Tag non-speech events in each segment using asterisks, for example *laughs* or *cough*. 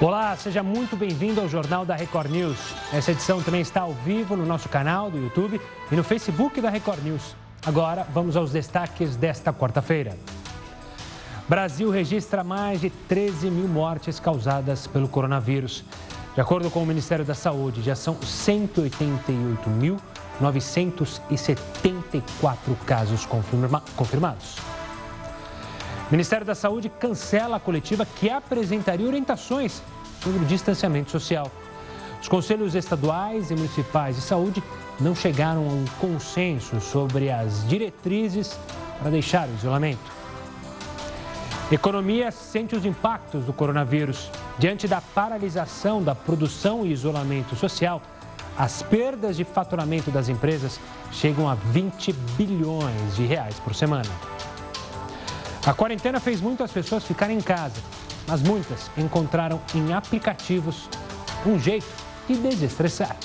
Olá, seja muito bem-vindo ao Jornal da Record News. Essa edição também está ao vivo no nosso canal do YouTube e no Facebook da Record News. Agora, vamos aos destaques desta quarta-feira. Brasil registra mais de 13 mil mortes causadas pelo coronavírus. De acordo com o Ministério da Saúde, já são 188.974 casos confirma confirmados. Ministério da Saúde cancela a coletiva que apresentaria orientações sobre o distanciamento social. Os conselhos estaduais e municipais de saúde não chegaram a um consenso sobre as diretrizes para deixar o isolamento. Economia sente os impactos do coronavírus. Diante da paralisação da produção e isolamento social, as perdas de faturamento das empresas chegam a 20 bilhões de reais por semana. A quarentena fez muitas pessoas ficarem em casa, mas muitas encontraram em aplicativos um jeito de desestressar.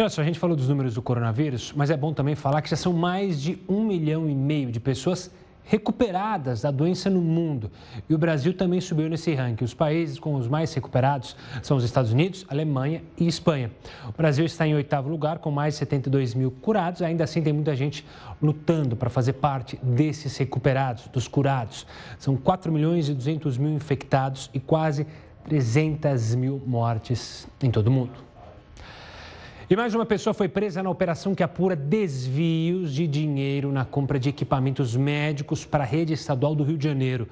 Olha só, a gente falou dos números do coronavírus, mas é bom também falar que já são mais de um milhão e meio de pessoas recuperadas da doença no mundo. E o Brasil também subiu nesse ranking. Os países com os mais recuperados são os Estados Unidos, Alemanha e Espanha. O Brasil está em oitavo lugar, com mais de 72 mil curados. Ainda assim, tem muita gente lutando para fazer parte desses recuperados, dos curados. São 4 milhões e 200 mil infectados e quase 300 mil mortes em todo o mundo. E mais uma pessoa foi presa na operação que apura desvios de dinheiro na compra de equipamentos médicos para a rede estadual do Rio de Janeiro.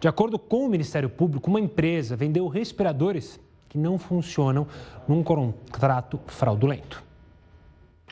De acordo com o Ministério Público, uma empresa vendeu respiradores que não funcionam num contrato fraudulento.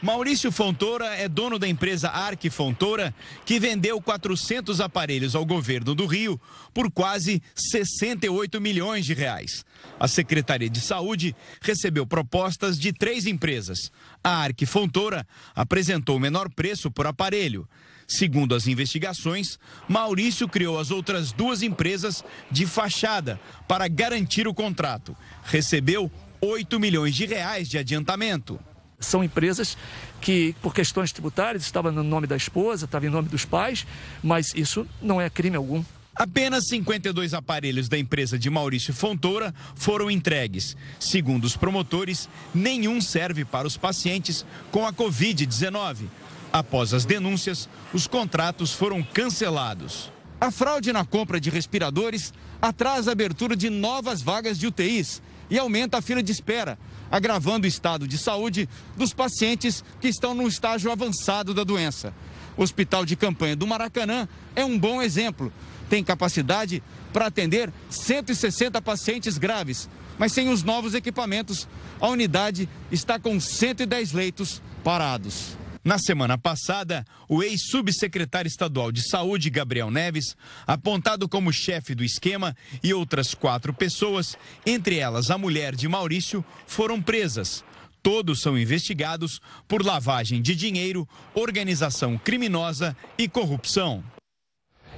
Maurício Fontoura é dono da empresa Arque Fontoura, que vendeu 400 aparelhos ao governo do Rio por quase 68 milhões de reais. A Secretaria de Saúde recebeu propostas de três empresas. A Arque Fontoura apresentou o menor preço por aparelho. Segundo as investigações, Maurício criou as outras duas empresas de fachada para garantir o contrato. Recebeu 8 milhões de reais de adiantamento. São empresas que, por questões tributárias, estavam no nome da esposa, estava em nome dos pais, mas isso não é crime algum. Apenas 52 aparelhos da empresa de Maurício Fontoura foram entregues. Segundo os promotores, nenhum serve para os pacientes com a Covid-19. Após as denúncias, os contratos foram cancelados. A fraude na compra de respiradores atrasa a abertura de novas vagas de UTIs e aumenta a fila de espera, agravando o estado de saúde dos pacientes que estão no estágio avançado da doença. O Hospital de Campanha do Maracanã é um bom exemplo. Tem capacidade para atender 160 pacientes graves, mas sem os novos equipamentos, a unidade está com 110 leitos parados. Na semana passada, o ex-subsecretário estadual de Saúde, Gabriel Neves, apontado como chefe do esquema, e outras quatro pessoas, entre elas a mulher de Maurício, foram presas. Todos são investigados por lavagem de dinheiro, organização criminosa e corrupção.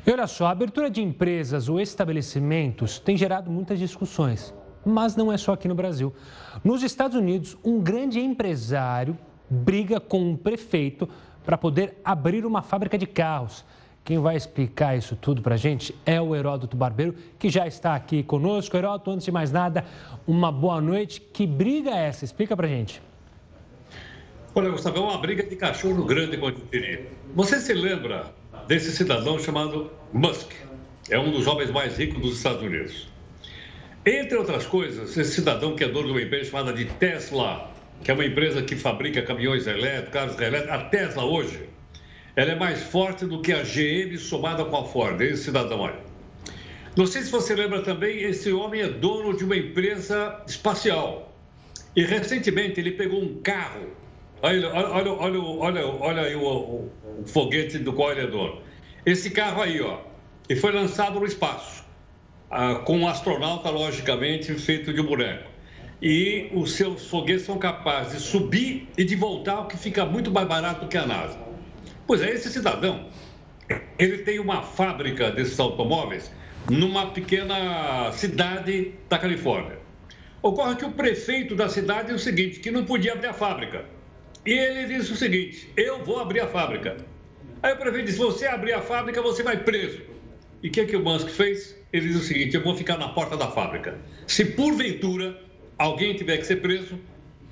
E olha só, a abertura de empresas ou estabelecimentos tem gerado muitas discussões, mas não é só aqui no Brasil. Nos Estados Unidos, um grande empresário briga com um prefeito para poder abrir uma fábrica de carros. Quem vai explicar isso tudo para a gente é o Heródoto Barbeiro, que já está aqui conosco. Heródoto, antes de mais nada, uma boa noite. Que briga é essa? Explica para a gente. Olha, Gustavo, é uma briga de cachorro grande, como eu diria. Você se lembra desse cidadão chamado Musk? É um dos homens mais ricos dos Estados Unidos. Entre outras coisas, esse cidadão que é dono de uma empresa chamada de Tesla, que é uma empresa que fabrica caminhões elétricos, carros elétricos, a Tesla hoje, ela é mais forte do que a GM somada com a Ford, esse cidadão aí. Não sei se você lembra também, esse homem é dono de uma empresa espacial. E recentemente ele pegou um carro. Olha, olha, olha, olha, olha aí o, o, foguete do qual ele é dono. Esse carro aí, ó, e foi lançado no espaço, ah, com um astronauta, logicamente, feito de boneco. E os seus foguetes são capazes de subir e de voltar, o que fica muito mais barato do que a NASA. Pois é, esse cidadão, ele tem uma fábrica desses automóveis numa pequena cidade da Califórnia. Ocorre que o prefeito da cidade é o seguinte, que não podia abrir a fábrica. E ele disse o seguinte, eu vou abrir a fábrica. Aí o prefeito disse, se você abrir a fábrica, você vai preso. E o que, é que o Musk fez? Ele disse o seguinte, eu vou ficar na porta da fábrica. Se porventura alguém tiver que ser preso,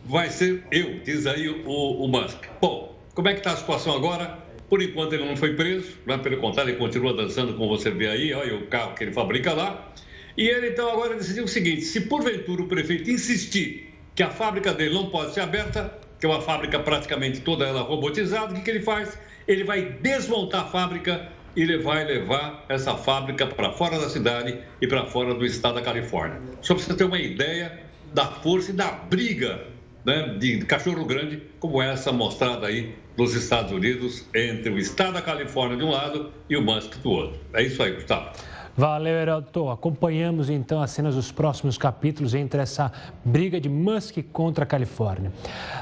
vai ser eu, diz aí o, o Musk. Bom, como é que está a situação agora? Por enquanto ele não foi preso, mas pelo contrário, ele continua dançando, como você vê aí, olha o carro que ele fabrica lá. E ele então agora decidiu o seguinte: se porventura o prefeito insistir que a fábrica dele não pode ser aberta, que é uma fábrica praticamente toda ela robotizada, o que, que ele faz? Ele vai desmontar a fábrica e ele vai levar essa fábrica para fora da cidade e para fora do estado da Califórnia. Só para você ter uma ideia da força e da briga né, de cachorro grande, como essa mostrada aí nos Estados Unidos, entre o estado da Califórnia de um lado e o Musk do outro. É isso aí, Gustavo. Valeu, Heraldo. Acompanhamos então as cenas dos próximos capítulos entre essa briga de Musk contra a Califórnia.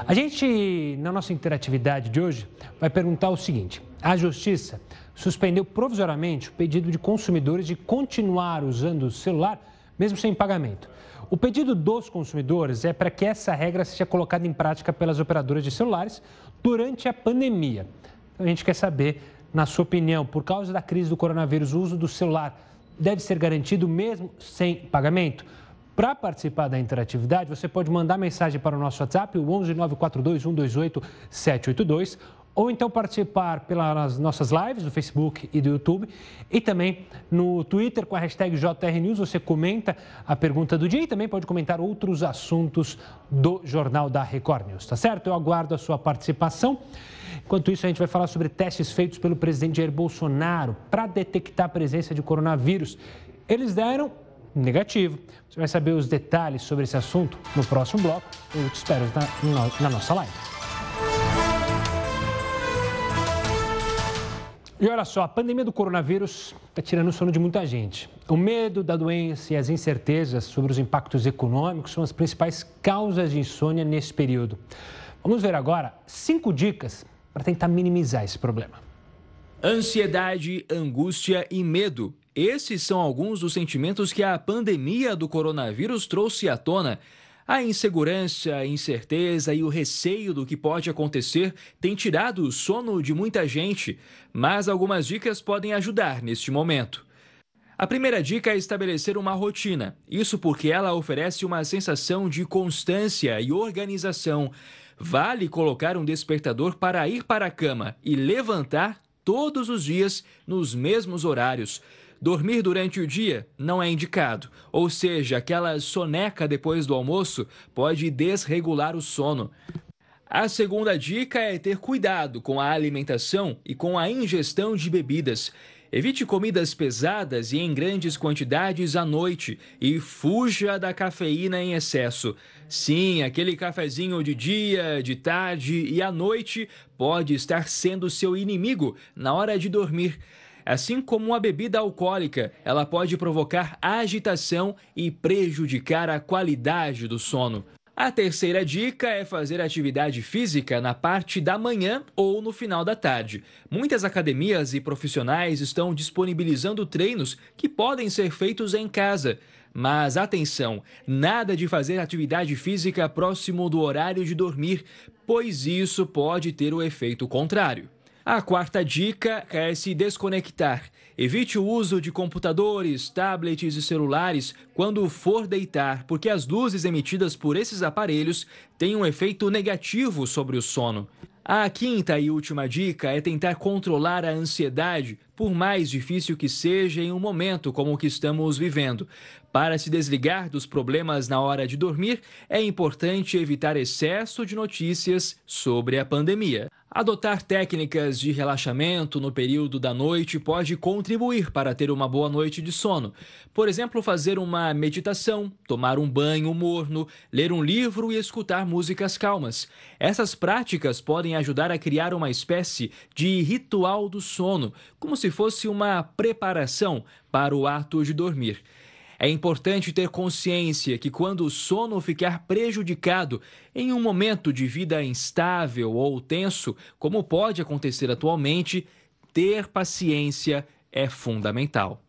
A gente, na nossa interatividade de hoje, vai perguntar o seguinte: a Justiça suspendeu provisoriamente o pedido de consumidores de continuar usando o celular mesmo sem pagamento. O pedido dos consumidores é para que essa regra seja colocada em prática pelas operadoras de celulares durante a pandemia. Então, a gente quer saber, na sua opinião, por causa da crise do coronavírus, o uso do celular deve ser garantido mesmo sem pagamento? Para participar da interatividade, você pode mandar mensagem para o nosso WhatsApp, o 11 942 128 782 ou então participar pelas nossas lives do Facebook e do YouTube e também no Twitter com a hashtag JRNews. Você comenta a pergunta do dia e também pode comentar outros assuntos do Jornal da Record News, tá certo? Eu aguardo a sua participação. Enquanto isso, a gente vai falar sobre testes feitos pelo presidente Jair Bolsonaro para detectar a presença de coronavírus. Eles deram negativo. Você vai saber os detalhes sobre esse assunto no próximo bloco. Eu te espero na, na nossa live. E olha só, a pandemia do coronavírus está tirando o sono de muita gente. O medo da doença e as incertezas sobre os impactos econômicos são as principais causas de insônia nesse período. Vamos ver agora cinco dicas para tentar minimizar esse problema. Ansiedade, angústia e medo. Esses são alguns dos sentimentos que a pandemia do coronavírus trouxe à tona. A insegurança, a incerteza e o receio do que pode acontecer têm tirado o sono de muita gente, mas algumas dicas podem ajudar neste momento. A primeira dica é estabelecer uma rotina. Isso porque ela oferece uma sensação de constância e organização. Vale colocar um despertador para ir para a cama e levantar todos os dias nos mesmos horários. Dormir durante o dia não é indicado, ou seja, aquela soneca depois do almoço pode desregular o sono. A segunda dica é ter cuidado com a alimentação e com a ingestão de bebidas. Evite comidas pesadas e em grandes quantidades à noite e fuja da cafeína em excesso. Sim, aquele cafezinho de dia, de tarde e à noite pode estar sendo seu inimigo na hora de dormir. Assim como a bebida alcoólica, ela pode provocar agitação e prejudicar a qualidade do sono. A terceira dica é fazer atividade física na parte da manhã ou no final da tarde. Muitas academias e profissionais estão disponibilizando treinos que podem ser feitos em casa. Mas atenção, nada de fazer atividade física próximo do horário de dormir, pois isso pode ter o efeito contrário. A quarta dica é se desconectar. Evite o uso de computadores, tablets e celulares quando for deitar, porque as luzes emitidas por esses aparelhos têm um efeito negativo sobre o sono. A quinta e última dica é tentar controlar a ansiedade, por mais difícil que seja em um momento como o que estamos vivendo. Para se desligar dos problemas na hora de dormir, é importante evitar excesso de notícias sobre a pandemia. Adotar técnicas de relaxamento no período da noite pode contribuir para ter uma boa noite de sono. Por exemplo, fazer uma meditação, tomar um banho morno, ler um livro e escutar músicas calmas. Essas práticas podem ajudar a criar uma espécie de ritual do sono, como se fosse uma preparação para o ato de dormir. É importante ter consciência que quando o sono ficar prejudicado em um momento de vida instável ou tenso, como pode acontecer atualmente, ter paciência é fundamental.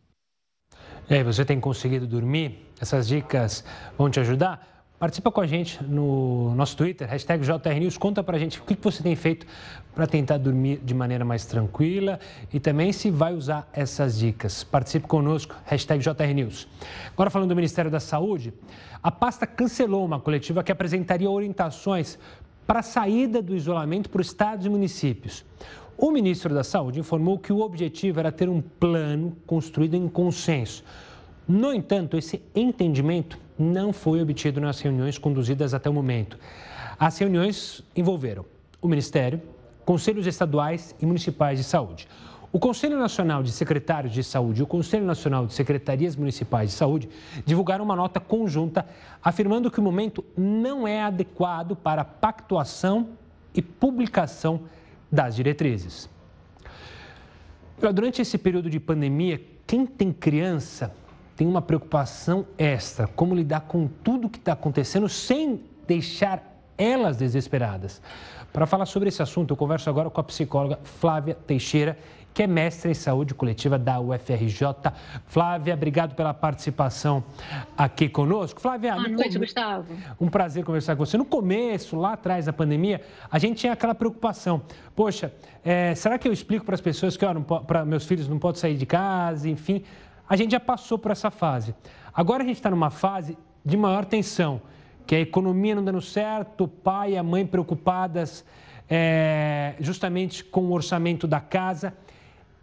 E aí, você tem conseguido dormir? Essas dicas vão te ajudar? Participa com a gente no nosso Twitter, hashtag JRNews. Conta pra gente o que você tem feito para tentar dormir de maneira mais tranquila e também se vai usar essas dicas. Participe conosco, hashtag JRNews. Agora falando do Ministério da Saúde, a pasta cancelou uma coletiva que apresentaria orientações para a saída do isolamento para os estados e municípios. O ministro da Saúde informou que o objetivo era ter um plano construído em consenso. No entanto, esse entendimento não foi obtido nas reuniões conduzidas até o momento. As reuniões envolveram o Ministério, conselhos estaduais e municipais de saúde. O Conselho Nacional de Secretários de Saúde e o Conselho Nacional de Secretarias Municipais de Saúde divulgaram uma nota conjunta afirmando que o momento não é adequado para a pactuação e publicação das diretrizes. Durante esse período de pandemia, quem tem criança tem uma preocupação extra: como lidar com tudo que está acontecendo sem deixar elas desesperadas. Para falar sobre esse assunto, eu converso agora com a psicóloga Flávia Teixeira, que é mestre em saúde coletiva da UFRJ. Flávia, obrigado pela participação aqui conosco. Flávia, boa noite, come... Gustavo. Um prazer conversar com você. No começo, lá atrás da pandemia, a gente tinha aquela preocupação. Poxa, é, será que eu explico para as pessoas que para meus filhos não podem sair de casa, enfim? A gente já passou por essa fase. Agora a gente está numa fase de maior tensão, que a economia não dando certo, o pai e a mãe preocupadas é, justamente com o orçamento da casa.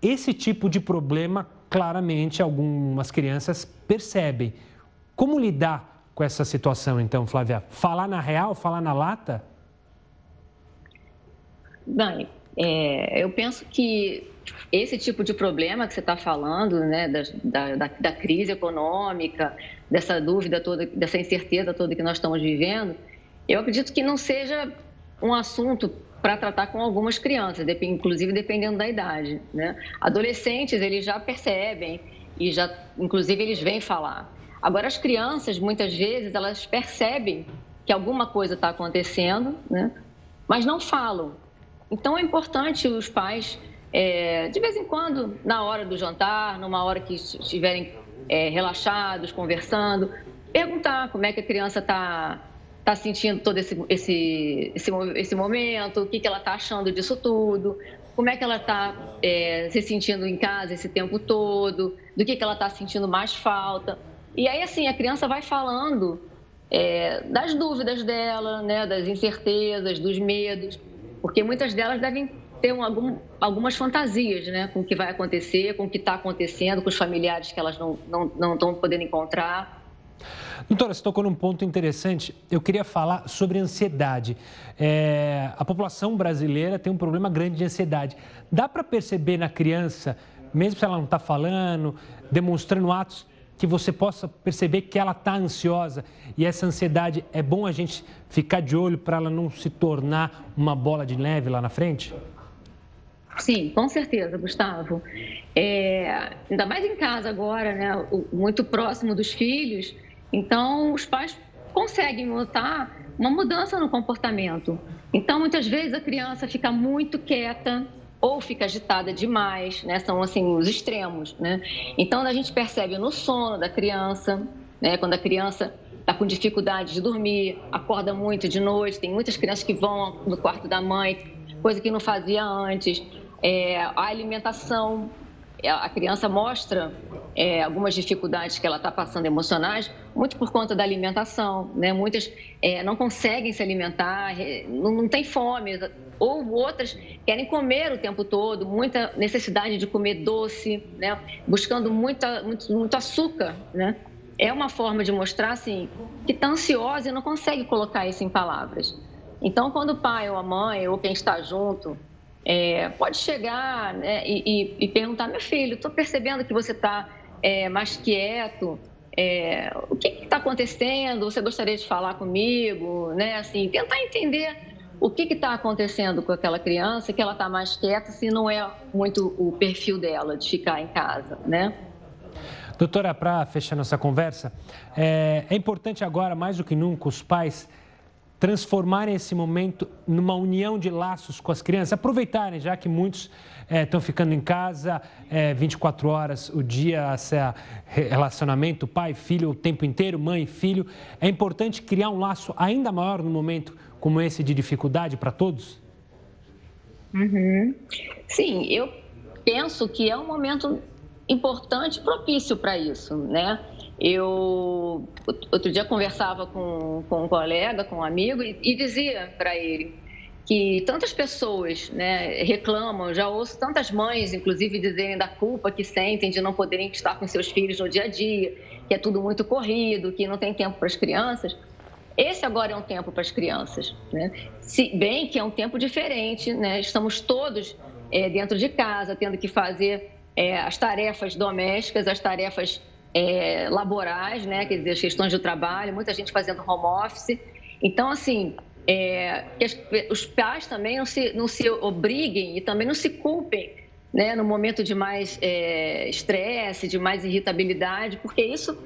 Esse tipo de problema, claramente, algumas crianças percebem. Como lidar com essa situação, então, Flávia? Falar na real, falar na lata? Bem, é, eu penso que esse tipo de problema que você está falando, né, da, da, da, crise econômica, dessa dúvida toda, dessa incerteza toda que nós estamos vivendo, eu acredito que não seja um assunto para tratar com algumas crianças, inclusive dependendo da idade. Né? Adolescentes, eles já percebem e já, inclusive, eles vêm falar. Agora, as crianças, muitas vezes, elas percebem que alguma coisa está acontecendo, né? mas não falam. Então, é importante os pais é, de vez em quando, na hora do jantar, numa hora que estiverem é, relaxados, conversando, perguntar como é que a criança está tá sentindo todo esse, esse, esse, esse momento, o que, que ela está achando disso tudo, como é que ela está é, se sentindo em casa esse tempo todo, do que, que ela está sentindo mais falta. E aí, assim, a criança vai falando é, das dúvidas dela, né, das incertezas, dos medos, porque muitas delas devem ter um, algum, algumas fantasias né, com o que vai acontecer, com o que está acontecendo, com os familiares que elas não estão não, não podendo encontrar. Doutora, você tocou num ponto interessante. Eu queria falar sobre ansiedade. É, a população brasileira tem um problema grande de ansiedade. Dá para perceber na criança, mesmo se ela não está falando, demonstrando atos, que você possa perceber que ela está ansiosa e essa ansiedade é bom a gente ficar de olho para ela não se tornar uma bola de neve lá na frente? Sim, com certeza, Gustavo. É, ainda mais em casa agora, né? Muito próximo dos filhos. Então, os pais conseguem notar uma mudança no comportamento. Então, muitas vezes a criança fica muito quieta ou fica agitada demais, né? São assim os extremos, né? Então, a gente percebe no sono da criança, né? Quando a criança está com dificuldade de dormir, acorda muito de noite. Tem muitas crianças que vão no quarto da mãe, coisa que não fazia antes é, a alimentação, é, a criança mostra é, algumas dificuldades que ela está passando emocionais, muito por conta da alimentação, né? Muitas é, não conseguem se alimentar, não, não tem fome, ou outras querem comer o tempo todo, muita necessidade de comer doce, né? Buscando muita, muito, muito açúcar, né? É uma forma de mostrar, assim, que está ansiosa e não consegue colocar isso em palavras. Então, quando o pai ou a mãe ou quem está junto é, pode chegar né, e, e, e, perguntar, meu filho, estou percebendo que você está é, mais quieto, é, o que está acontecendo? Você gostaria de falar comigo? Né? Assim, tentar entender o que está acontecendo com aquela criança, que ela está mais quieta, se não é muito o perfil dela de ficar em casa, né? Doutora, para fechar nossa conversa, é, é importante agora, mais do que nunca, os pais transformarem esse momento numa união de laços com as crianças, aproveitarem, já que muitos estão é, ficando em casa é, 24 horas o dia, esse relacionamento pai, filho o tempo inteiro, mãe, filho. É importante criar um laço ainda maior no momento como esse de dificuldade para todos? Uhum. Sim, eu penso que é um momento importante, propício para isso, né? Eu outro dia conversava com, com um colega, com um amigo e, e dizia para ele que tantas pessoas né, reclamam, já ouço tantas mães, inclusive, dizerem da culpa que sentem de não poderem estar com seus filhos no dia a dia, que é tudo muito corrido, que não tem tempo para as crianças. Esse agora é um tempo para as crianças, né? Se bem que é um tempo diferente, né? Estamos todos é, dentro de casa, tendo que fazer é, as tarefas domésticas, as tarefas é, laborais, né? Quer dizer, as questões do trabalho, muita gente fazendo home office. Então, assim, é, os pais também não se, não se obriguem e também não se culpem né, no momento de mais é, estresse, de mais irritabilidade, porque isso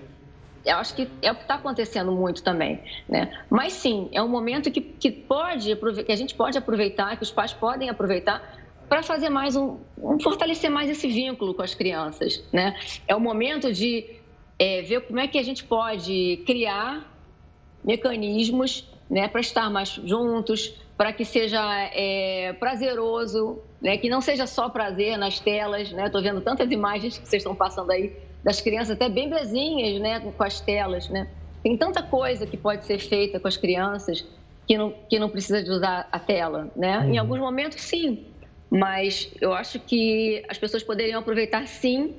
eu acho que é o que está acontecendo muito também, né? Mas sim, é um momento que, que pode que a gente pode aproveitar, que os pais podem aproveitar para fazer mais um, um, fortalecer mais esse vínculo com as crianças, né? É o momento de é, ver como é que a gente pode criar mecanismos, né, para estar mais juntos, para que seja é, prazeroso, né, que não seja só prazer nas telas, né? Estou vendo tantas imagens que vocês estão passando aí das crianças, até bem bezinhas, né, com as telas, né? Tem tanta coisa que pode ser feita com as crianças que não, que não precisa de usar a tela, né? Uhum. Em alguns momentos, sim, mas eu acho que as pessoas poderiam aproveitar, sim,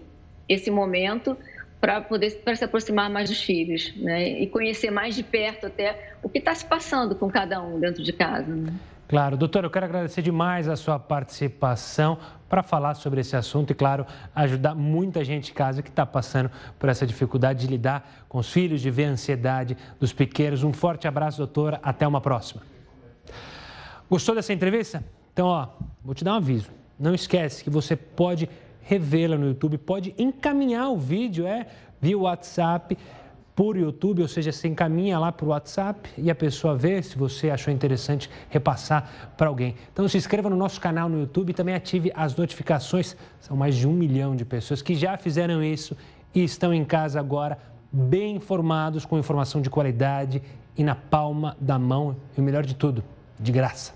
esse momento para poder para se aproximar mais dos filhos, né? E conhecer mais de perto até o que está se passando com cada um dentro de casa. Né? Claro, doutor, eu quero agradecer demais a sua participação para falar sobre esse assunto e, claro, ajudar muita gente em casa que está passando por essa dificuldade de lidar com os filhos, de ver a ansiedade dos pequenos. Um forte abraço, doutora. Até uma próxima. Gostou dessa entrevista? Então, ó, vou te dar um aviso. Não esquece que você pode revê-la no YouTube, pode encaminhar o vídeo, é, via WhatsApp por YouTube, ou seja, você encaminha lá para o WhatsApp e a pessoa vê se você achou interessante repassar para alguém. Então se inscreva no nosso canal no YouTube e também ative as notificações. São mais de um milhão de pessoas que já fizeram isso e estão em casa agora bem informados, com informação de qualidade e na palma da mão. E o melhor de tudo, de graça.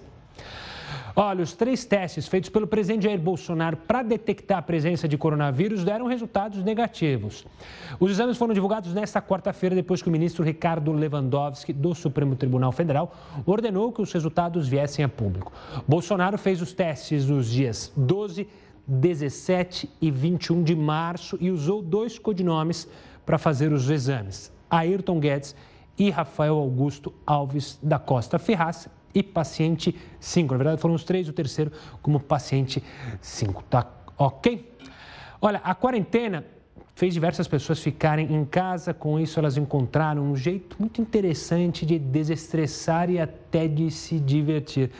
Olha, os três testes feitos pelo presidente Jair Bolsonaro para detectar a presença de coronavírus deram resultados negativos. Os exames foram divulgados nesta quarta-feira, depois que o ministro Ricardo Lewandowski, do Supremo Tribunal Federal, ordenou que os resultados viessem a público. Bolsonaro fez os testes nos dias 12, 17 e 21 de março e usou dois codinomes para fazer os exames: Ayrton Guedes e Rafael Augusto Alves da Costa Ferraz e paciente 5. Na verdade, foram os três, o terceiro como paciente 5. Tá ok? Olha, a quarentena fez diversas pessoas ficarem em casa. Com isso, elas encontraram um jeito muito interessante de desestressar e até de se divertir.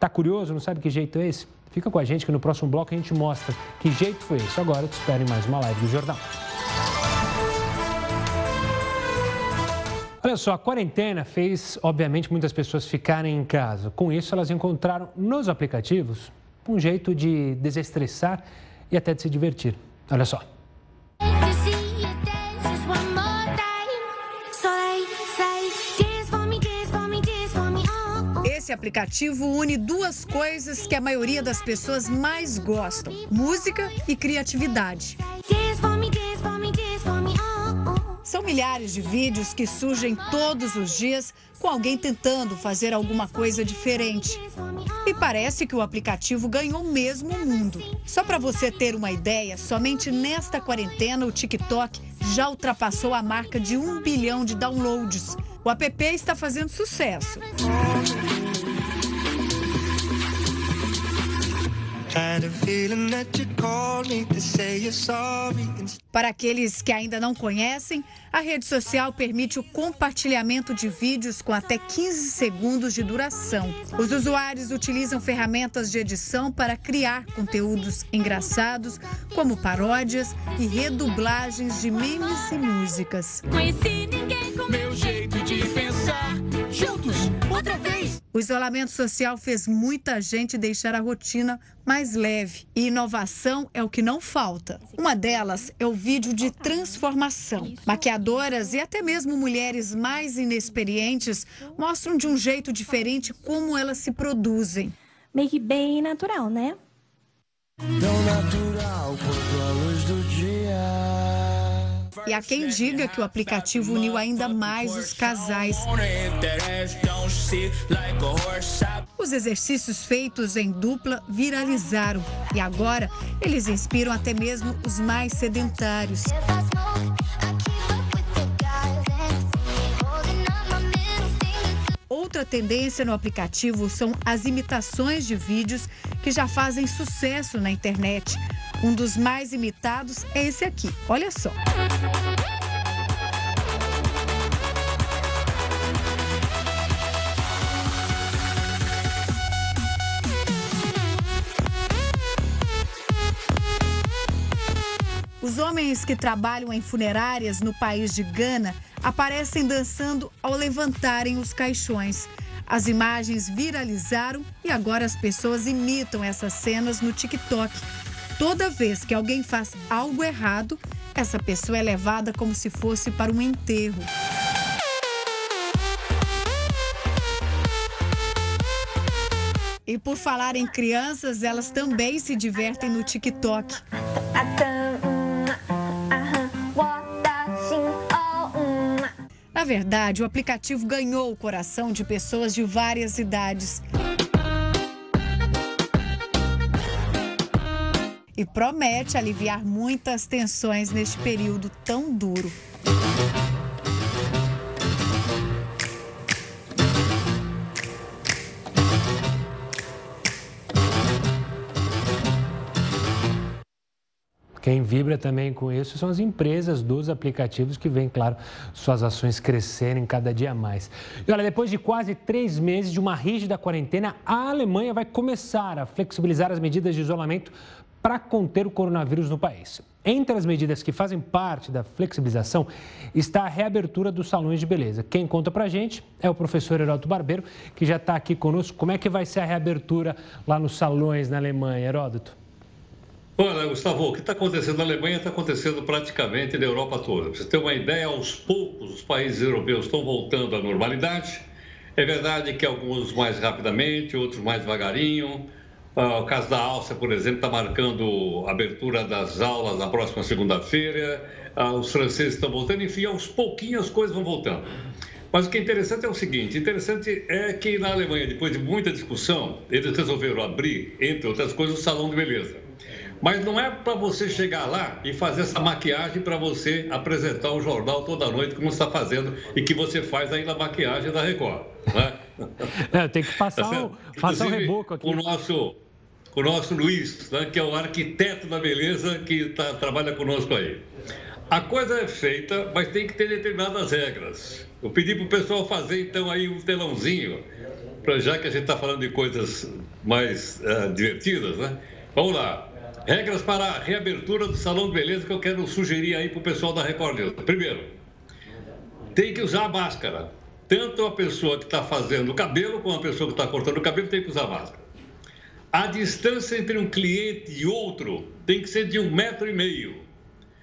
Tá curioso? Não sabe que jeito é esse? Fica com a gente que no próximo bloco a gente mostra que jeito foi esse. Agora eu te espero em mais uma live do Jornal. Olha só, a quarentena fez, obviamente, muitas pessoas ficarem em casa. Com isso, elas encontraram nos aplicativos um jeito de desestressar e até de se divertir. Olha só. Esse aplicativo une duas coisas que a maioria das pessoas mais gostam: música e criatividade. São milhares de vídeos que surgem todos os dias com alguém tentando fazer alguma coisa diferente. E parece que o aplicativo ganhou mesmo o mundo. Só para você ter uma ideia, somente nesta quarentena o TikTok já ultrapassou a marca de um bilhão de downloads. O app está fazendo sucesso. Para aqueles que ainda não conhecem, a rede social permite o compartilhamento de vídeos com até 15 segundos de duração. Os usuários utilizam ferramentas de edição para criar conteúdos engraçados, como paródias e redublagens de memes e músicas. Conheci ninguém com meu jeito de pensar. Juntos, outra vez! O isolamento social fez muita gente deixar a rotina mais leve. E inovação é o que não falta. Uma delas é o vídeo de transformação. Maquiadoras e até mesmo mulheres mais inexperientes mostram de um jeito diferente como elas se produzem. Meio que bem natural, né? Tão natural quanto a luz do dia. E há quem diga que o aplicativo uniu ainda mais os casais. Os exercícios feitos em dupla viralizaram e agora eles inspiram até mesmo os mais sedentários. Outra tendência no aplicativo são as imitações de vídeos que já fazem sucesso na internet. Um dos mais imitados é esse aqui. Olha só. Os homens que trabalham em funerárias no país de Gana aparecem dançando ao levantarem os caixões. As imagens viralizaram e agora as pessoas imitam essas cenas no TikTok. Toda vez que alguém faz algo errado, essa pessoa é levada como se fosse para um enterro. E por falar em crianças, elas também se divertem no TikTok. Na verdade, o aplicativo ganhou o coração de pessoas de várias idades. E promete aliviar muitas tensões neste período tão duro. Quem vibra também com isso são as empresas dos aplicativos que vêm, claro, suas ações crescerem cada dia mais. E olha, depois de quase três meses de uma rígida quarentena, a Alemanha vai começar a flexibilizar as medidas de isolamento para conter o coronavírus no país. Entre as medidas que fazem parte da flexibilização está a reabertura dos salões de beleza. Quem conta para a gente é o professor Heródoto Barbeiro, que já está aqui conosco. Como é que vai ser a reabertura lá nos salões na Alemanha, Heródoto? Olha, Gustavo, o que está acontecendo na Alemanha está acontecendo praticamente na Europa toda. Para você ter uma ideia, aos poucos os países europeus estão voltando à normalidade. É verdade que alguns mais rapidamente, outros mais devagarinho. Ah, o caso da Áustria, por exemplo, está marcando a abertura das aulas na próxima segunda-feira. Ah, os franceses estão voltando. Enfim, aos pouquinhos as coisas vão voltando. Mas o que é interessante é o seguinte: interessante é que na Alemanha, depois de muita discussão, eles resolveram abrir, entre outras coisas, o salão de beleza. Mas não é para você chegar lá e fazer essa maquiagem para você apresentar o jornal toda noite, como está fazendo, e que você faz aí na maquiagem da Record. Né? *laughs* É, tem que passar, tá o, passar o reboco aqui. O nosso, o nosso Luiz, né, que é o arquiteto da beleza que tá, trabalha conosco aí. A coisa é feita, mas tem que ter determinadas regras. Eu pedi para o pessoal fazer então aí um telãozinho, pra, já que a gente está falando de coisas mais uh, divertidas, né? Vamos lá. Regras para a reabertura do salão de beleza que eu quero sugerir aí para o pessoal da Record News. Primeiro, tem que usar máscara. Tanto a pessoa que está fazendo o cabelo como a pessoa que está cortando o cabelo tem que usar máscara. A distância entre um cliente e outro tem que ser de um metro e meio.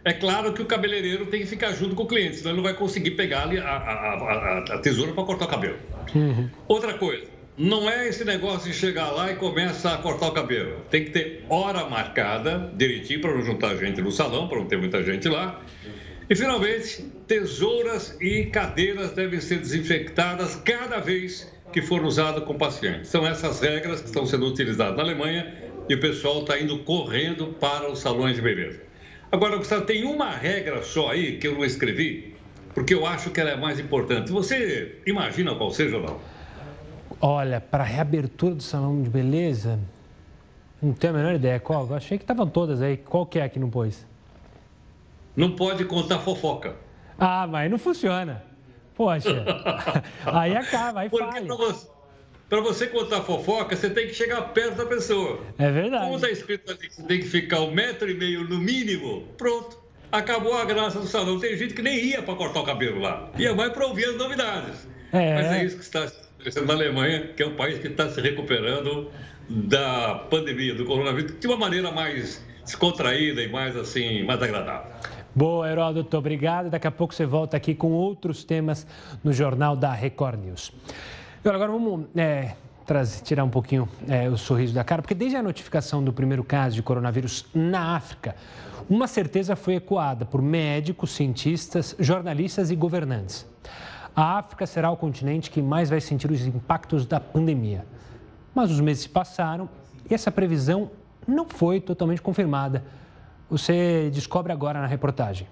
É claro que o cabeleireiro tem que ficar junto com o cliente, senão ele não vai conseguir pegar ali a, a, a, a tesoura para cortar o cabelo. Uhum. Outra coisa, não é esse negócio de chegar lá e começa a cortar o cabelo. Tem que ter hora marcada, direitinho, para não juntar gente no salão, para não ter muita gente lá. E, finalmente, tesouras e cadeiras devem ser desinfectadas cada vez que for usado com pacientes. São essas regras que estão sendo utilizadas na Alemanha e o pessoal está indo correndo para os salões de beleza. Agora, Gustavo, tem uma regra só aí que eu não escrevi, porque eu acho que ela é mais importante. Você imagina qual seja ou não? Olha, para a reabertura do salão de beleza, Não tenho a menor ideia. Qual? Achei que estavam todas aí. Qual que é que não pôs? Não pode contar fofoca. Ah, mas não funciona. Poxa, *laughs* aí acaba, aí Porque falha. Para você, contar fofoca, você tem que chegar perto da pessoa. É verdade. Como está escrito ali que você tem que ficar um metro e meio no mínimo, pronto. Acabou a graça do salão. Tem gente que nem ia para cortar o cabelo lá. Ia mais para ouvir as novidades. É. Mas é isso que está na Alemanha, que é um país que está se recuperando da pandemia, do coronavírus, de uma maneira mais descontraída e mais assim, mais agradável. Boa, Heródoto, obrigado. Daqui a pouco você volta aqui com outros temas no Jornal da Record News. Agora vamos é, trazer, tirar um pouquinho é, o sorriso da cara, porque desde a notificação do primeiro caso de coronavírus na África, uma certeza foi ecoada por médicos, cientistas, jornalistas e governantes. A África será o continente que mais vai sentir os impactos da pandemia. Mas os meses passaram e essa previsão não foi totalmente confirmada. Você descobre agora na reportagem.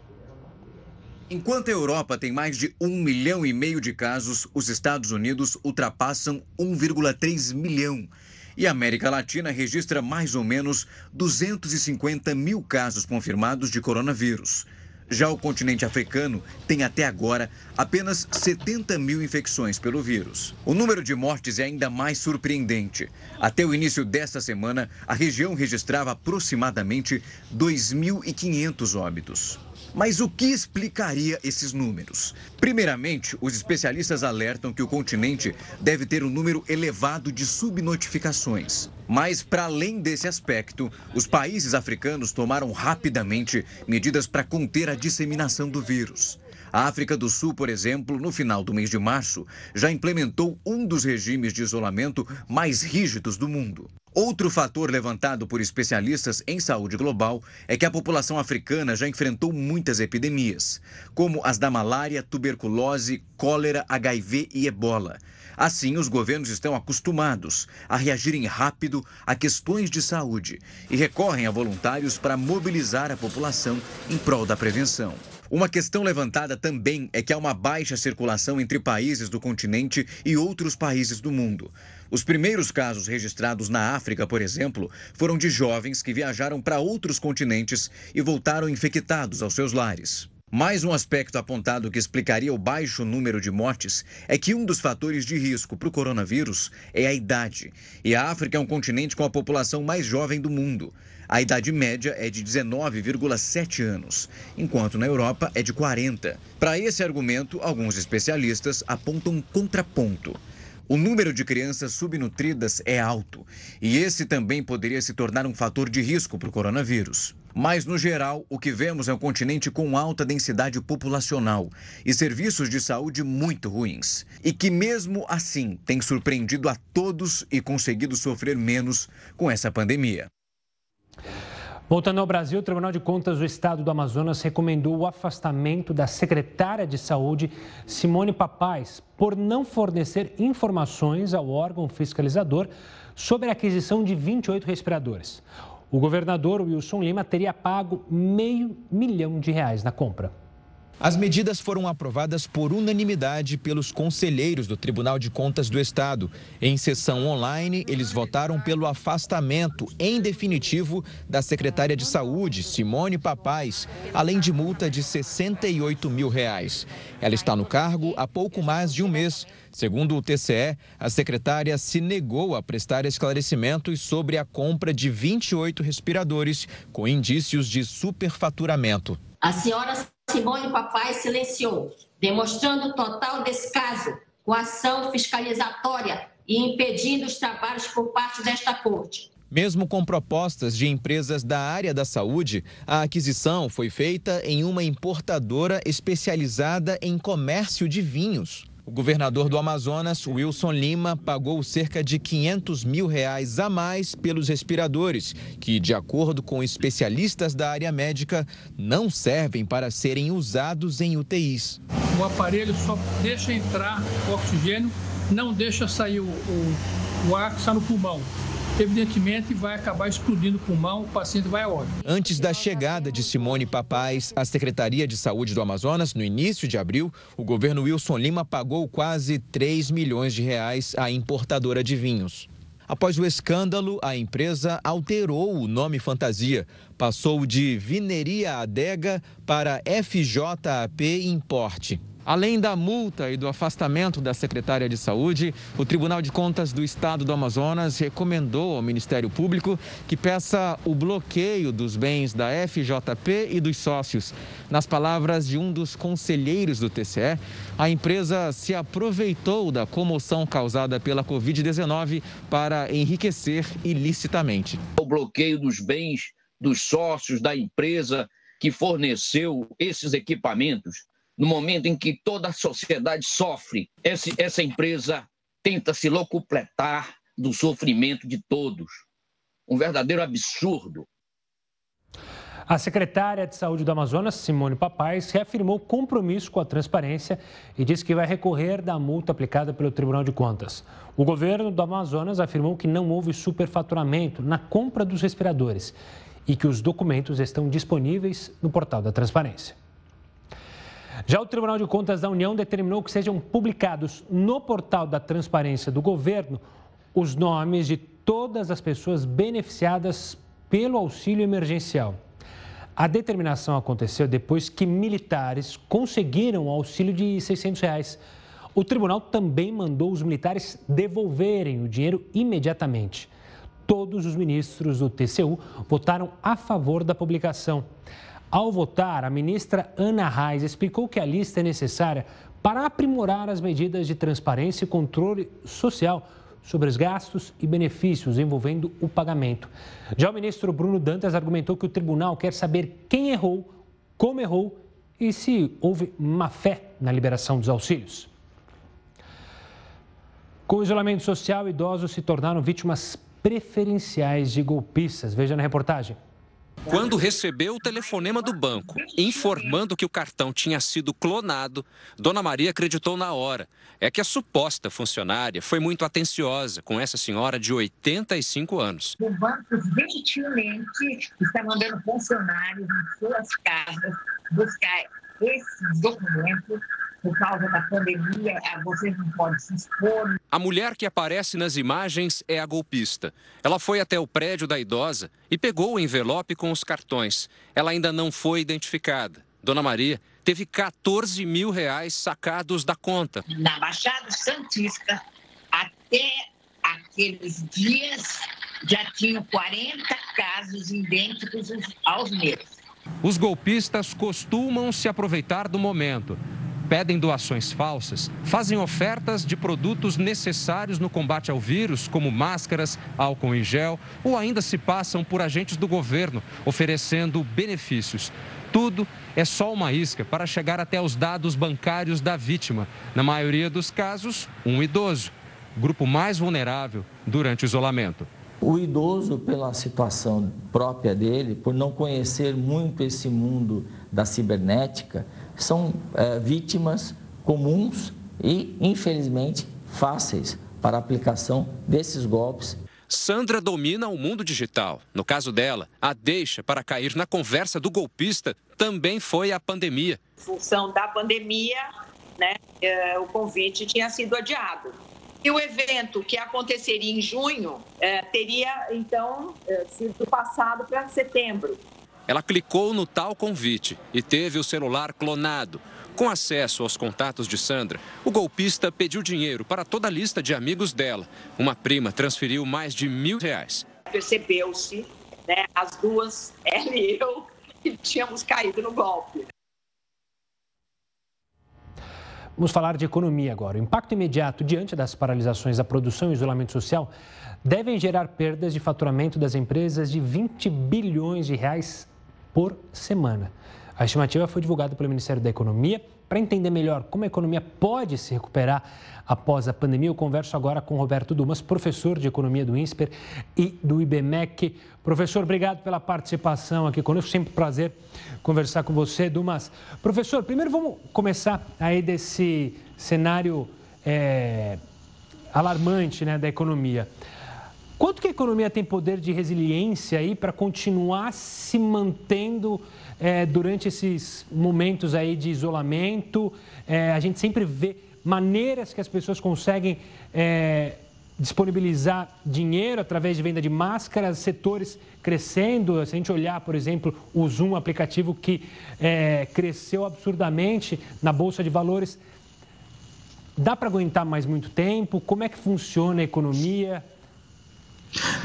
Enquanto a Europa tem mais de um milhão e meio de casos, os Estados Unidos ultrapassam 1,3 milhão. E a América Latina registra mais ou menos 250 mil casos confirmados de coronavírus. Já o continente africano tem até agora apenas 70 mil infecções pelo vírus. O número de mortes é ainda mais surpreendente. Até o início desta semana, a região registrava aproximadamente 2.500 óbitos. Mas o que explicaria esses números? Primeiramente, os especialistas alertam que o continente deve ter um número elevado de subnotificações. Mas, para além desse aspecto, os países africanos tomaram rapidamente medidas para conter a disseminação do vírus. A África do Sul, por exemplo, no final do mês de março, já implementou um dos regimes de isolamento mais rígidos do mundo. Outro fator levantado por especialistas em saúde global é que a população africana já enfrentou muitas epidemias, como as da malária, tuberculose, cólera, HIV e ebola. Assim, os governos estão acostumados a reagirem rápido a questões de saúde e recorrem a voluntários para mobilizar a população em prol da prevenção. Uma questão levantada também é que há uma baixa circulação entre países do continente e outros países do mundo. Os primeiros casos registrados na África, por exemplo, foram de jovens que viajaram para outros continentes e voltaram infectados aos seus lares. Mais um aspecto apontado que explicaria o baixo número de mortes é que um dos fatores de risco para o coronavírus é a idade. E a África é um continente com a população mais jovem do mundo. A idade média é de 19,7 anos, enquanto na Europa é de 40. Para esse argumento, alguns especialistas apontam um contraponto. O número de crianças subnutridas é alto e esse também poderia se tornar um fator de risco para o coronavírus. Mas, no geral, o que vemos é um continente com alta densidade populacional e serviços de saúde muito ruins. E que, mesmo assim, tem surpreendido a todos e conseguido sofrer menos com essa pandemia. Voltando ao Brasil, o Tribunal de Contas do Estado do Amazonas recomendou o afastamento da secretária de Saúde, Simone Papais, por não fornecer informações ao órgão fiscalizador sobre a aquisição de 28 respiradores. O governador Wilson Lima teria pago meio milhão de reais na compra. As medidas foram aprovadas por unanimidade pelos conselheiros do Tribunal de Contas do Estado. Em sessão online, eles votaram pelo afastamento, em definitivo, da secretária de Saúde, Simone Papais, além de multa de 68 mil reais. Ela está no cargo há pouco mais de um mês. Segundo o TCE, a secretária se negou a prestar esclarecimentos sobre a compra de 28 respiradores com indícios de superfaturamento. A senhora Simone Papai silenciou, demonstrando total descaso com a ação fiscalizatória e impedindo os trabalhos por parte desta Corte. Mesmo com propostas de empresas da área da saúde, a aquisição foi feita em uma importadora especializada em comércio de vinhos. O governador do Amazonas, Wilson Lima, pagou cerca de 500 mil reais a mais pelos respiradores, que, de acordo com especialistas da área médica, não servem para serem usados em UTIs. O aparelho só deixa entrar o oxigênio, não deixa sair o, o, o ar que está no pulmão evidentemente vai acabar explodindo o pulmão, o paciente vai a óbito. Antes da chegada de Simone Papais à Secretaria de Saúde do Amazonas, no início de abril, o governo Wilson Lima pagou quase 3 milhões de reais à importadora de vinhos. Após o escândalo, a empresa alterou o nome fantasia. Passou de Vineria Adega para FJAP Importe. Além da multa e do afastamento da secretária de Saúde, o Tribunal de Contas do Estado do Amazonas recomendou ao Ministério Público que peça o bloqueio dos bens da FJP e dos sócios. Nas palavras de um dos conselheiros do TCE, a empresa se aproveitou da comoção causada pela Covid-19 para enriquecer ilicitamente. O bloqueio dos bens dos sócios da empresa que forneceu esses equipamentos no momento em que toda a sociedade sofre, esse, essa empresa tenta se locupletar do sofrimento de todos. Um verdadeiro absurdo. A secretária de Saúde do Amazonas, Simone Papais, reafirmou compromisso com a transparência e disse que vai recorrer da multa aplicada pelo Tribunal de Contas. O governo do Amazonas afirmou que não houve superfaturamento na compra dos respiradores e que os documentos estão disponíveis no portal da transparência. Já o Tribunal de Contas da União determinou que sejam publicados no portal da transparência do governo os nomes de todas as pessoas beneficiadas pelo auxílio emergencial. A determinação aconteceu depois que militares conseguiram o auxílio de 600 reais. O tribunal também mandou os militares devolverem o dinheiro imediatamente. Todos os ministros do TCU votaram a favor da publicação. Ao votar, a ministra Ana Reis explicou que a lista é necessária para aprimorar as medidas de transparência e controle social sobre os gastos e benefícios envolvendo o pagamento. Já o ministro Bruno Dantas argumentou que o tribunal quer saber quem errou, como errou e se houve má fé na liberação dos auxílios. Com o isolamento social, idosos se tornaram vítimas preferenciais de golpistas. Veja na reportagem. Quando recebeu o telefonema do banco informando que o cartão tinha sido clonado, Dona Maria acreditou na hora. É que a suposta funcionária foi muito atenciosa com essa senhora de 85 anos. O banco gentilmente está mandando funcionários em suas casas buscar esses documentos por causa da pandemia, vocês não podem se expor. A mulher que aparece nas imagens é a golpista. Ela foi até o prédio da idosa e pegou o envelope com os cartões. Ela ainda não foi identificada. Dona Maria teve 14 mil reais sacados da conta. Na Baixada Santista, até aqueles dias, já tinham 40 casos idênticos aos meus. Os golpistas costumam se aproveitar do momento pedem doações falsas, fazem ofertas de produtos necessários no combate ao vírus, como máscaras, álcool em gel, ou ainda se passam por agentes do governo, oferecendo benefícios. Tudo é só uma isca para chegar até os dados bancários da vítima. Na maioria dos casos, um idoso, grupo mais vulnerável durante o isolamento. O idoso, pela situação própria dele, por não conhecer muito esse mundo da cibernética, são é, vítimas comuns e, infelizmente, fáceis para a aplicação desses golpes. Sandra domina o mundo digital. No caso dela, a deixa para cair na conversa do golpista também foi a pandemia. Em função da pandemia, né, é, o convite tinha sido adiado. E o evento que aconteceria em junho é, teria, então, é, sido passado para setembro. Ela clicou no tal convite e teve o celular clonado. Com acesso aos contatos de Sandra, o golpista pediu dinheiro para toda a lista de amigos dela. Uma prima transferiu mais de mil reais. Percebeu-se, né, as duas, ela e eu, *laughs* que tínhamos caído no golpe. Vamos falar de economia agora. O impacto imediato diante das paralisações da produção e isolamento social devem gerar perdas de faturamento das empresas de 20 bilhões de reais por semana. A estimativa foi divulgada pelo Ministério da Economia. Para entender melhor como a economia pode se recuperar após a pandemia, eu converso agora com Roberto Dumas, professor de Economia do INSPER e do IBMEC. Professor, obrigado pela participação aqui conosco. Sempre um prazer conversar com você, Dumas. Professor, primeiro vamos começar aí desse cenário é, alarmante né, da economia. Quanto que a economia tem poder de resiliência aí para continuar se mantendo é, durante esses momentos aí de isolamento? É, a gente sempre vê maneiras que as pessoas conseguem é, disponibilizar dinheiro através de venda de máscaras, setores crescendo. Se a gente olhar, por exemplo, o Zoom, aplicativo que é, cresceu absurdamente na Bolsa de Valores. Dá para aguentar mais muito tempo? Como é que funciona a economia?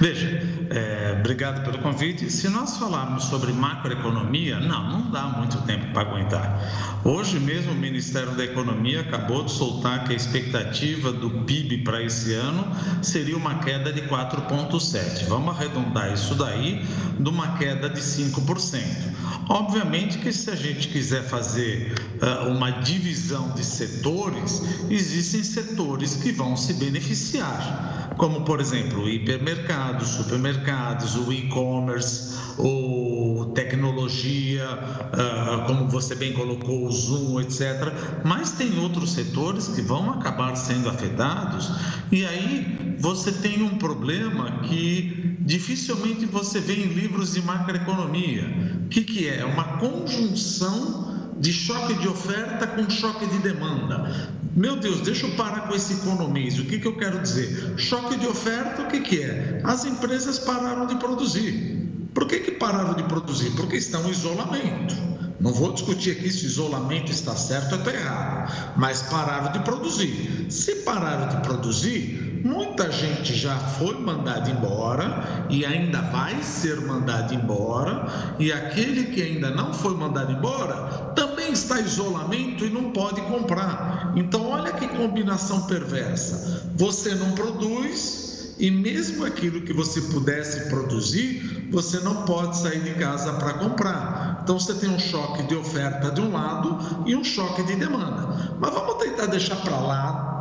Veja, é, obrigado pelo convite. Se nós falarmos sobre macroeconomia, não, não dá muito tempo para aguentar. Hoje mesmo o Ministério da Economia acabou de soltar que a expectativa do PIB para esse ano seria uma queda de 4,7. Vamos arredondar isso daí de uma queda de 5%. Obviamente que se a gente quiser fazer uh, uma divisão de setores, existem setores que vão se beneficiar, como por exemplo o hipermercados, supermercados, o e-commerce, ou tecnologia, uh, como você bem colocou, o Zoom, etc. Mas tem outros setores que vão acabar sendo afetados, e aí você tem um problema que dificilmente você vê em livros de macroeconomia. O que, que é? É uma conjunção de choque de oferta com choque de demanda. Meu Deus, deixa eu parar com esse economês. O que, que eu quero dizer? Choque de oferta, o que, que é? As empresas pararam de produzir. Por que, que pararam de produzir? Porque estão em isolamento. Não vou discutir aqui se o isolamento está certo ou está errado, mas pararam de produzir. Se pararam de produzir, muita gente já foi mandada embora e ainda vai ser mandado embora, e aquele que ainda não foi mandado embora também está em isolamento e não pode comprar. Então, olha que combinação perversa. Você não produz e mesmo aquilo que você pudesse produzir, você não pode sair de casa para comprar. Então você tem um choque de oferta de um lado e um choque de demanda. Mas vamos tentar deixar para lá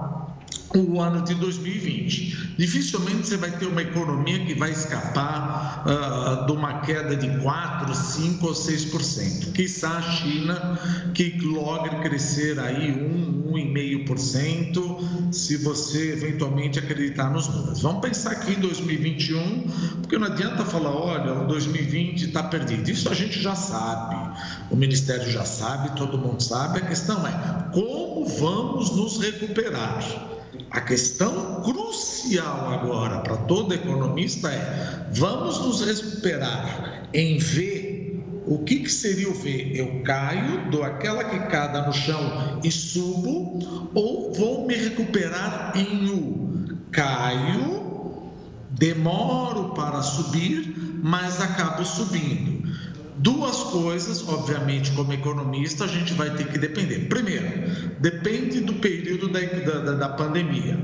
o ano de 2020. Dificilmente você vai ter uma economia que vai escapar uh, de uma queda de 4, 5 ou 6%. Quizá a China que logre crescer aí 1, 1,5%, se você eventualmente acreditar nos números. Vamos pensar aqui em 2021, porque não adianta falar, olha, o 2020 está perdido. Isso a gente já sabe, o Ministério já sabe, todo mundo sabe. A questão é como vamos nos recuperar. A questão crucial agora para todo economista é: vamos nos recuperar em V. O que, que seria o V? Eu caio, dou aquela quicada no chão e subo, ou vou me recuperar em U? Caio, demoro para subir, mas acabo subindo. Duas coisas, obviamente, como economista, a gente vai ter que depender. Primeiro, depende do período da, da, da pandemia.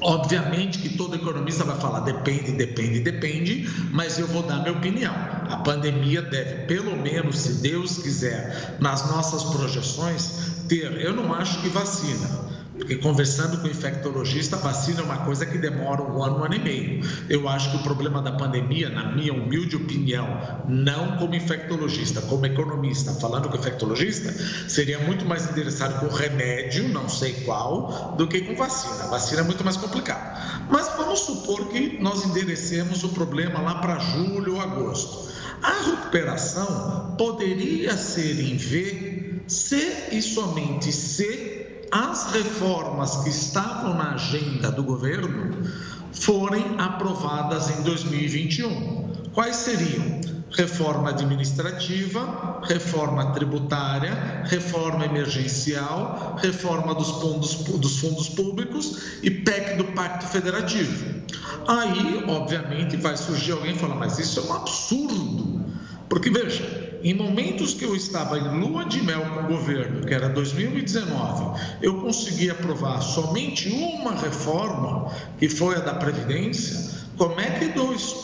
Obviamente que todo economista vai falar depende, depende, depende, mas eu vou dar minha opinião. A pandemia deve, pelo menos, se Deus quiser, nas nossas projeções, ter. Eu não acho que vacina porque conversando com o infectologista, vacina é uma coisa que demora um ano, um ano e meio. Eu acho que o problema da pandemia, na minha humilde opinião, não como infectologista, como economista, falando com infectologista, seria muito mais interessado com remédio, não sei qual, do que com vacina. A vacina é muito mais complicado. Mas vamos supor que nós enderecemos o problema lá para julho ou agosto. A recuperação poderia ser em V, se e somente se as reformas que estavam na agenda do governo forem aprovadas em 2021. Quais seriam? Reforma administrativa, reforma tributária, reforma emergencial, reforma dos fundos, dos fundos públicos e PEC do Pacto Federativo. Aí, obviamente, vai surgir alguém e falar: mas isso é um absurdo. Porque, veja, em momentos que eu estava em lua de mel com o governo, que era 2019, eu consegui aprovar somente uma reforma, que foi a da Previdência. Como é que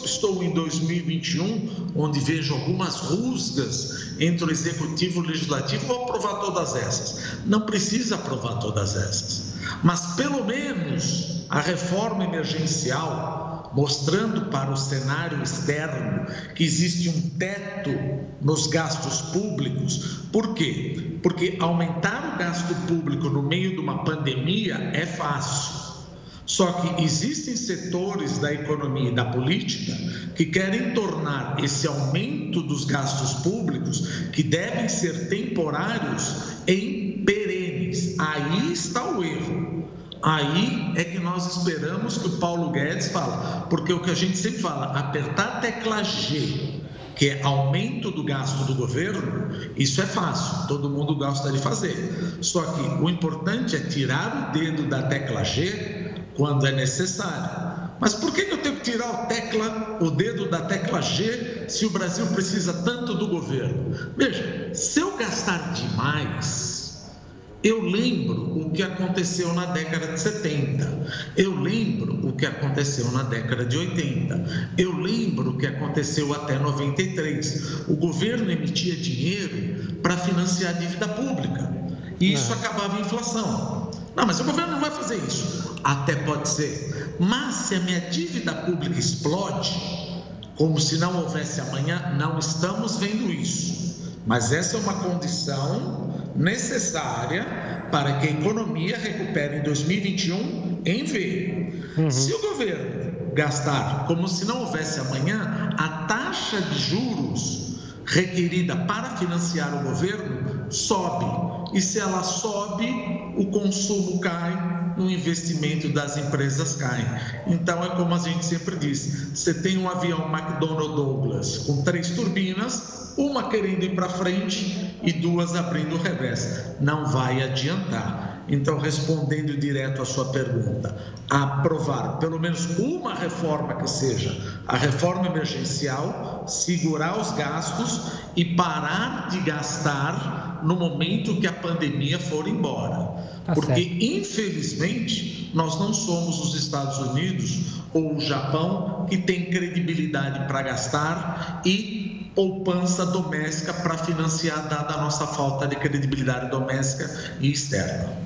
estou em 2021, onde vejo algumas rusgas entre o Executivo e o Legislativo, vou aprovar todas essas? Não precisa aprovar todas essas. Mas, pelo menos, a reforma emergencial, mostrando para o cenário externo que existe um teto nos gastos públicos. Por quê? Porque aumentar o gasto público no meio de uma pandemia é fácil. Só que existem setores da economia e da política que querem tornar esse aumento dos gastos públicos, que devem ser temporários, em perenes. Aí está o erro. Aí é que nós esperamos que o Paulo Guedes fala, porque o que a gente sempre fala, apertar a tecla G, que é aumento do gasto do governo, isso é fácil, todo mundo gosta de fazer. Só que o importante é tirar o dedo da tecla G quando é necessário. Mas por que eu tenho que tirar o, tecla, o dedo da tecla G se o Brasil precisa tanto do governo? Veja, se eu gastar demais, eu lembro o que aconteceu na década de 70. Eu lembro o que aconteceu na década de 80. Eu lembro o que aconteceu até 93. O governo emitia dinheiro para financiar a dívida pública. E isso é. acabava a inflação. Não, mas o governo não vai fazer isso. Até pode ser. Mas se a minha dívida pública explode, como se não houvesse amanhã, não estamos vendo isso. Mas essa é uma condição necessária para que a economia recupere em 2021 em V. Uhum. Se o governo gastar como se não houvesse amanhã, a taxa de juros requerida para financiar o governo sobe. E se ela sobe, o consumo cai, o investimento das empresas cai. Então é como a gente sempre diz: você tem um avião McDonnell Douglas com três turbinas, uma querendo ir para frente e duas abrindo o revés. Não vai adiantar. Então, respondendo direto à sua pergunta, aprovar pelo menos uma reforma que seja a reforma emergencial, segurar os gastos e parar de gastar no momento que a pandemia for embora. Tá Porque, certo. infelizmente, nós não somos os Estados Unidos ou o Japão que tem credibilidade para gastar e poupança doméstica para financiar, dada a nossa falta de credibilidade doméstica e externa.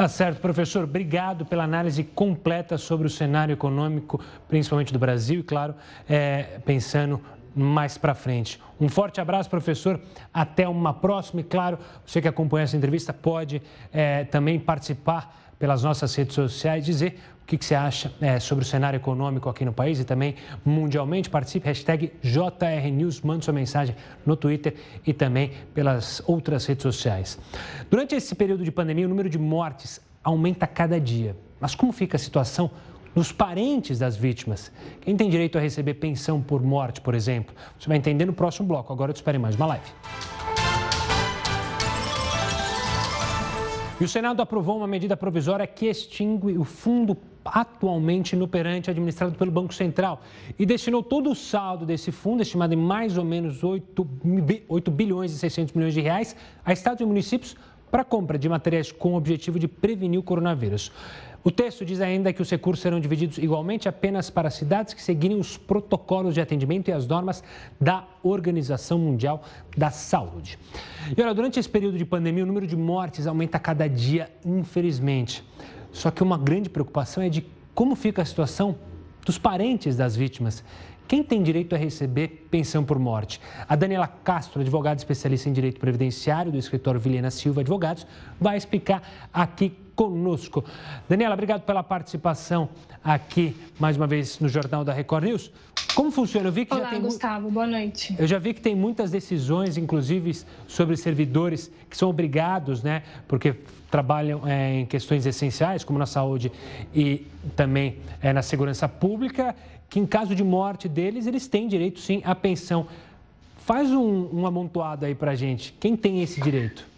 Tá certo, professor. Obrigado pela análise completa sobre o cenário econômico, principalmente do Brasil, e, claro, é, pensando mais para frente. Um forte abraço, professor. Até uma próxima. E, claro, você que acompanha essa entrevista pode é, também participar pelas nossas redes sociais, dizer que, que você acha é, sobre o cenário econômico aqui no país e também mundialmente. Participe, hashtag JRNews, mande sua mensagem no Twitter e também pelas outras redes sociais. Durante esse período de pandemia, o número de mortes aumenta cada dia. Mas como fica a situação dos parentes das vítimas? Quem tem direito a receber pensão por morte, por exemplo? Você vai entender no próximo bloco. Agora eu te espero em mais uma live. E o Senado aprovou uma medida provisória que extingue o fundo atualmente inoperante administrado pelo Banco Central e destinou todo o saldo desse fundo, estimado em mais ou menos 8, 8 bilhões e 600 milhões de reais, a estados e municípios para compra de materiais com o objetivo de prevenir o coronavírus. O texto diz ainda que os recursos serão divididos igualmente apenas para cidades que seguirem os protocolos de atendimento e as normas da Organização Mundial da Saúde. E olha, durante esse período de pandemia, o número de mortes aumenta a cada dia, infelizmente. Só que uma grande preocupação é de como fica a situação dos parentes das vítimas. Quem tem direito a receber pensão por morte? A Daniela Castro, advogada especialista em direito previdenciário do escritório Vilhena Silva Advogados, vai explicar aqui conosco. Daniela, obrigado pela participação aqui mais uma vez no Jornal da Record News. Como funciona? Eu vi que Olá, já tem Gustavo, boa noite. Eu já vi que tem muitas decisões, inclusive sobre servidores que são obrigados, né, porque trabalham é, em questões essenciais, como na saúde e também é, na segurança pública, que em caso de morte deles, eles têm direito sim à pensão. Faz um, um amontoado aí para gente. Quem tem esse direito?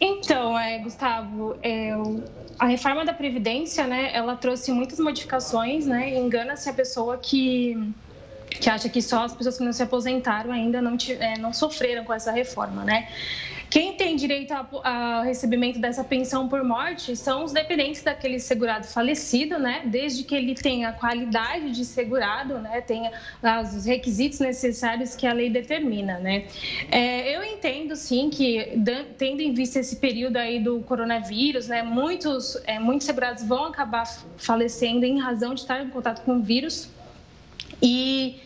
Então, é, Gustavo, é, a reforma da Previdência, né, ela trouxe muitas modificações, né, engana-se a pessoa que, que acha que só as pessoas que não se aposentaram ainda não, é, não sofreram com essa reforma, né. Quem tem direito ao recebimento dessa pensão por morte são os dependentes daquele segurado falecido, né? Desde que ele tenha a qualidade de segurado, né? Tenha os requisitos necessários que a lei determina, né? É, eu entendo, sim, que tendo em vista esse período aí do coronavírus, né? Muitos, é, muitos segurados vão acabar falecendo em razão de estar em contato com o vírus e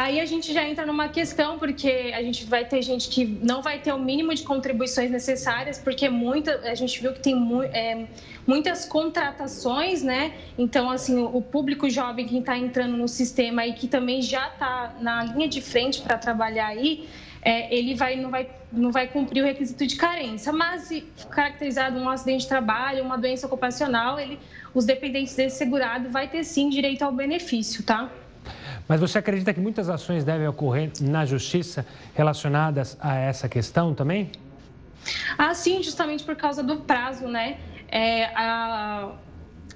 Aí a gente já entra numa questão, porque a gente vai ter gente que não vai ter o mínimo de contribuições necessárias, porque muita, a gente viu que tem mu, é, muitas contratações, né? Então, assim, o público jovem que está entrando no sistema e que também já está na linha de frente para trabalhar aí, é, ele vai, não, vai, não vai cumprir o requisito de carência. Mas, se caracterizado um acidente de trabalho, uma doença ocupacional, ele, os dependentes desse segurado vai ter sim direito ao benefício, tá? Mas você acredita que muitas ações devem ocorrer na justiça relacionadas a essa questão também? Ah, sim, justamente por causa do prazo, né? É, a,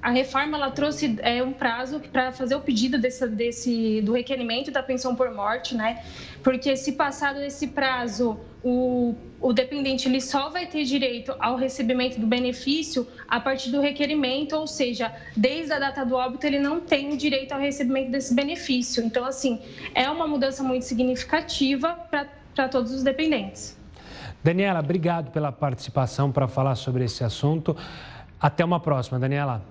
a reforma ela trouxe é, um prazo para fazer o pedido desse, desse, do requerimento da pensão por morte, né? Porque se passado esse prazo, o, o dependente ele só vai ter direito ao recebimento do benefício a partir do requerimento, ou seja, desde a data do óbito ele não tem direito ao recebimento desse benefício. Então, assim, é uma mudança muito significativa para todos os dependentes. Daniela, obrigado pela participação para falar sobre esse assunto. Até uma próxima, Daniela.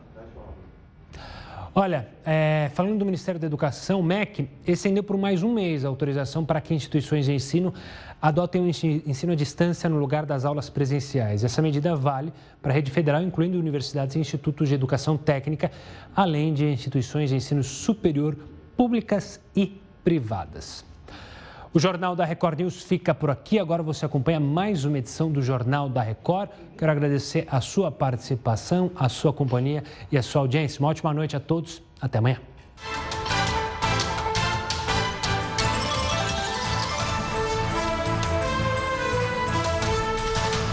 Olha, é, falando do Ministério da Educação, o MEC estendeu por mais um mês a autorização para que instituições de ensino adotem o ensino à distância no lugar das aulas presenciais. Essa medida vale para a rede federal, incluindo universidades e institutos de educação técnica, além de instituições de ensino superior públicas e privadas. O Jornal da Record News fica por aqui. Agora você acompanha mais uma edição do Jornal da Record. Quero agradecer a sua participação, a sua companhia e a sua audiência. Uma ótima noite a todos. Até amanhã.